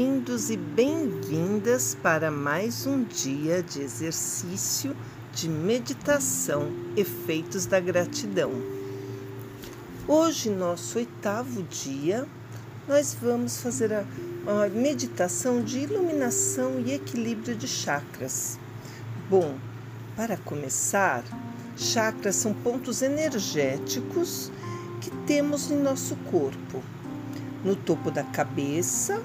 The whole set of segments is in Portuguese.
Bem-vindos e bem-vindas para mais um dia de exercício de meditação, efeitos da gratidão. Hoje, nosso oitavo dia, nós vamos fazer a, a meditação de iluminação e equilíbrio de chakras. Bom, para começar, chakras são pontos energéticos que temos em nosso corpo no topo da cabeça,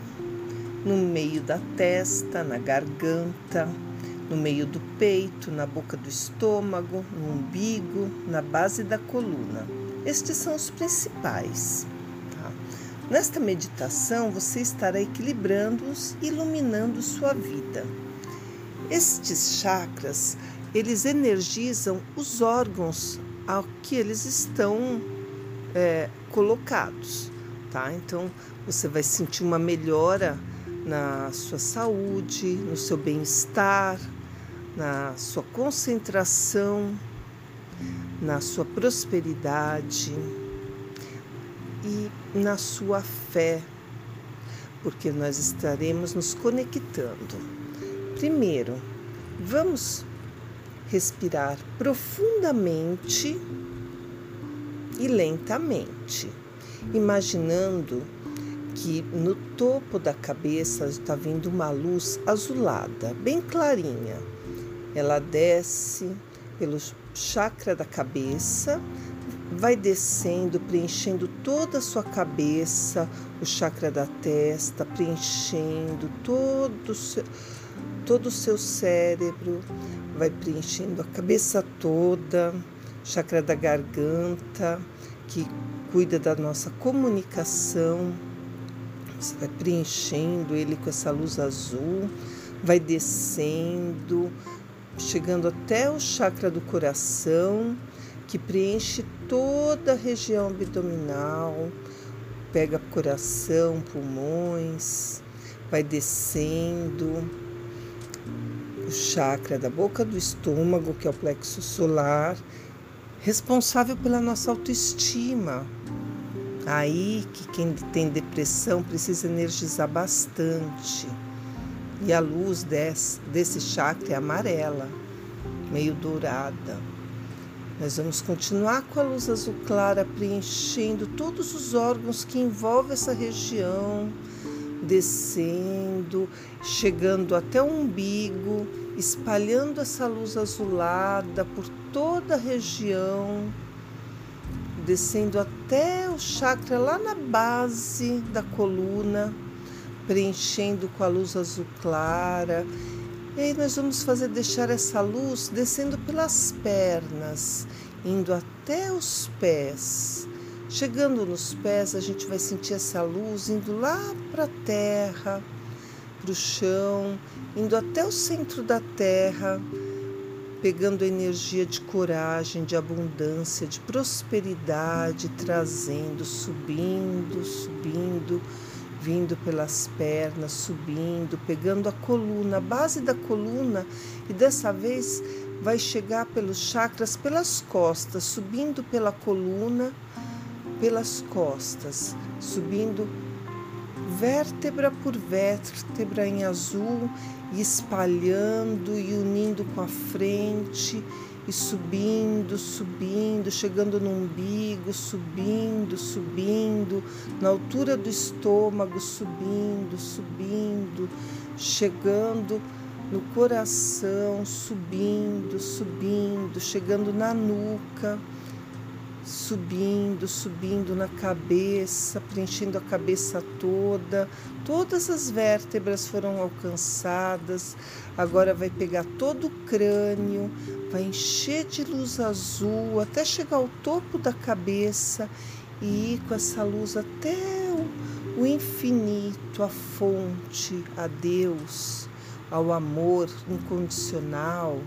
no meio da testa, na garganta, no meio do peito, na boca do estômago, no umbigo, na base da coluna. Estes são os principais. Tá? Nesta meditação, você estará equilibrando-os, iluminando sua vida. Estes chakras, eles energizam os órgãos ao que eles estão é, colocados tá? Então você vai sentir uma melhora na sua saúde, no seu bem-estar, na sua concentração, na sua prosperidade e na sua fé, porque nós estaremos nos conectando. Primeiro, vamos respirar profundamente e lentamente imaginando que no topo da cabeça está vindo uma luz azulada, bem clarinha. Ela desce pelo chakra da cabeça, vai descendo, preenchendo toda a sua cabeça, o chakra da testa, preenchendo todo o seu, todo o seu cérebro, vai preenchendo a cabeça toda, chakra da garganta, que cuida da nossa comunicação. Você vai preenchendo ele com essa luz azul, vai descendo, chegando até o chakra do coração, que preenche toda a região abdominal, pega coração, pulmões, vai descendo o chakra da boca do estômago, que é o plexo solar, responsável pela nossa autoestima. Aí que quem tem depressão precisa energizar bastante. E a luz desse, desse chakra é amarela, meio dourada. Nós vamos continuar com a luz azul clara preenchendo todos os órgãos que envolvem essa região, descendo, chegando até o umbigo espalhando essa luz azulada por toda a região, descendo até o chakra lá na base da coluna, preenchendo com a luz azul clara. E aí nós vamos fazer deixar essa luz descendo pelas pernas, indo até os pés. Chegando nos pés, a gente vai sentir essa luz indo lá para a terra para o chão, indo até o centro da terra, pegando energia de coragem, de abundância, de prosperidade, trazendo, subindo, subindo, vindo pelas pernas, subindo, pegando a coluna, a base da coluna, e dessa vez vai chegar pelos chakras, pelas costas, subindo pela coluna, pelas costas, subindo vértebra por vértebra em azul e espalhando e unindo com a frente e subindo, subindo, chegando no umbigo, subindo, subindo, na altura do estômago, subindo, subindo, chegando no coração, subindo, subindo, chegando na nuca subindo, subindo na cabeça, preenchendo a cabeça toda. Todas as vértebras foram alcançadas. Agora vai pegar todo o crânio, vai encher de luz azul até chegar ao topo da cabeça e ir com essa luz até o, infinito, a fonte, a Deus, ao amor incondicional,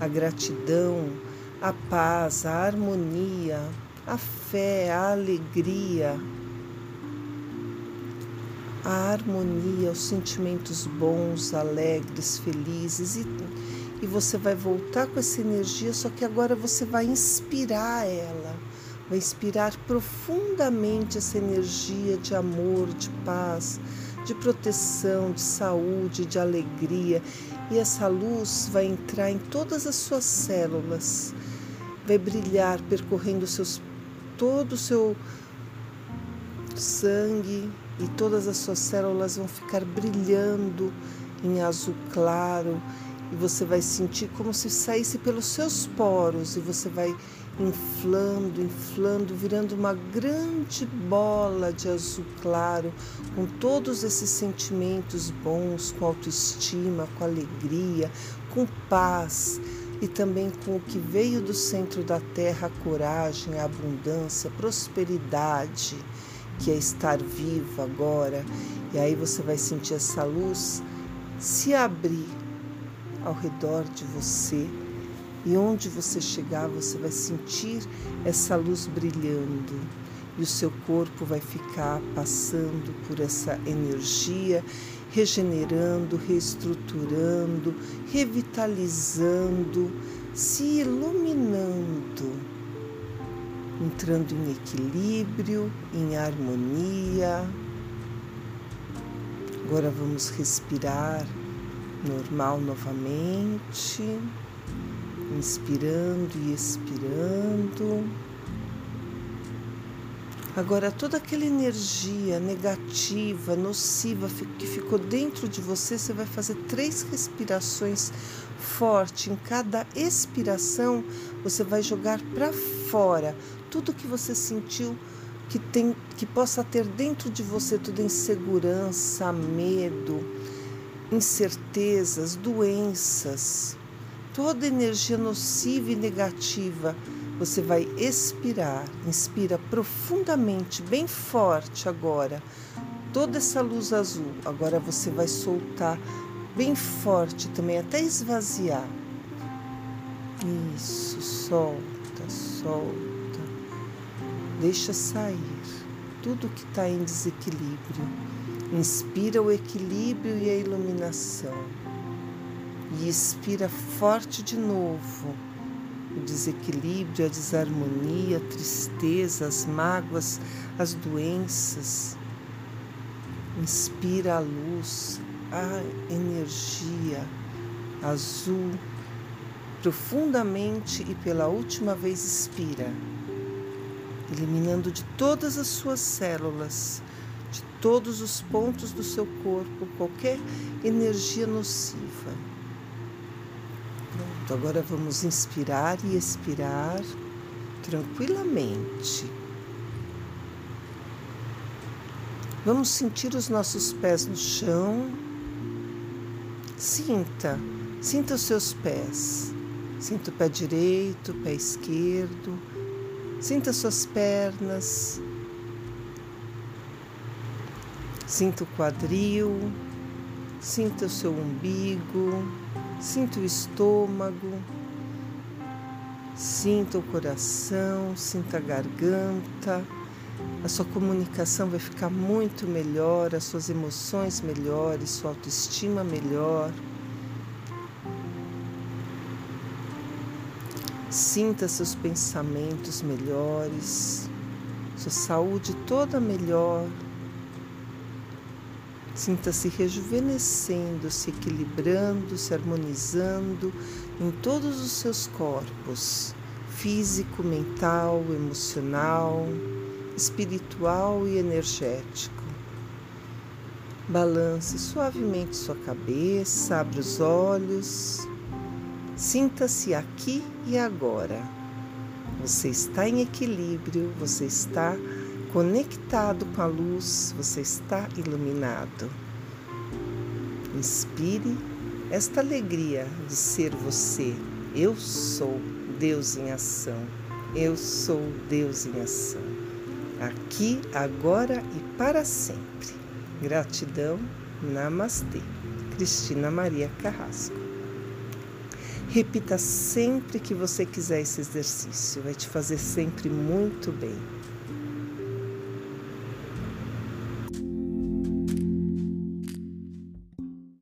a gratidão a paz, a harmonia, a fé, a alegria, a harmonia, os sentimentos bons, alegres, felizes. E, e você vai voltar com essa energia, só que agora você vai inspirar ela, vai inspirar profundamente essa energia de amor, de paz, de proteção, de saúde, de alegria. E essa luz vai entrar em todas as suas células, vai brilhar percorrendo seus, todo o seu sangue e todas as suas células vão ficar brilhando em azul claro e você vai sentir como se saísse pelos seus poros e você vai inflando, inflando, virando uma grande bola de azul claro, com todos esses sentimentos bons, com autoestima, com alegria, com paz e também com o que veio do centro da terra, a coragem, a abundância, a prosperidade, que é estar viva agora. E aí você vai sentir essa luz se abrir ao redor de você e onde você chegar, você vai sentir essa luz brilhando e o seu corpo vai ficar passando por essa energia, regenerando, reestruturando, revitalizando, se iluminando, entrando em equilíbrio, em harmonia. Agora vamos respirar normal novamente inspirando e expirando. Agora, toda aquela energia negativa, nociva que ficou dentro de você, você vai fazer três respirações fortes. Em cada expiração, você vai jogar para fora tudo que você sentiu que, tem, que possa ter dentro de você, toda insegurança, medo, incertezas, doenças toda energia nociva e negativa, você vai expirar. Inspira profundamente, bem forte agora. Toda essa luz azul. Agora você vai soltar bem forte também, até esvaziar. Isso, solta, solta. Deixa sair tudo que está em desequilíbrio. Inspira o equilíbrio e a iluminação e expira forte de novo o desequilíbrio, a desarmonia, a tristeza, as mágoas, as doenças. Inspira a luz, a energia azul profundamente e pela última vez expira, eliminando de todas as suas células, de todos os pontos do seu corpo, qualquer energia nociva. Pronto, agora vamos inspirar e expirar tranquilamente. Vamos sentir os nossos pés no chão. Sinta, sinta os seus pés. Sinta o pé direito, o pé esquerdo. Sinta suas pernas. Sinta o quadril. Sinta o seu umbigo Sinta o estômago, sinta o coração, sinta a garganta. A sua comunicação vai ficar muito melhor, as suas emoções melhores, sua autoestima melhor. Sinta seus pensamentos melhores, sua saúde toda melhor. Sinta-se rejuvenescendo, se equilibrando, se harmonizando em todos os seus corpos físico, mental, emocional, espiritual e energético. Balance suavemente sua cabeça, abra os olhos. Sinta-se aqui e agora. Você está em equilíbrio, você está conectado com a luz, você está iluminado. Inspire esta alegria de ser você. Eu sou Deus em ação. Eu sou Deus em ação. Aqui, agora e para sempre. Gratidão. Namastê. Cristina Maria Carrasco. Repita sempre que você quiser esse exercício, vai te fazer sempre muito bem.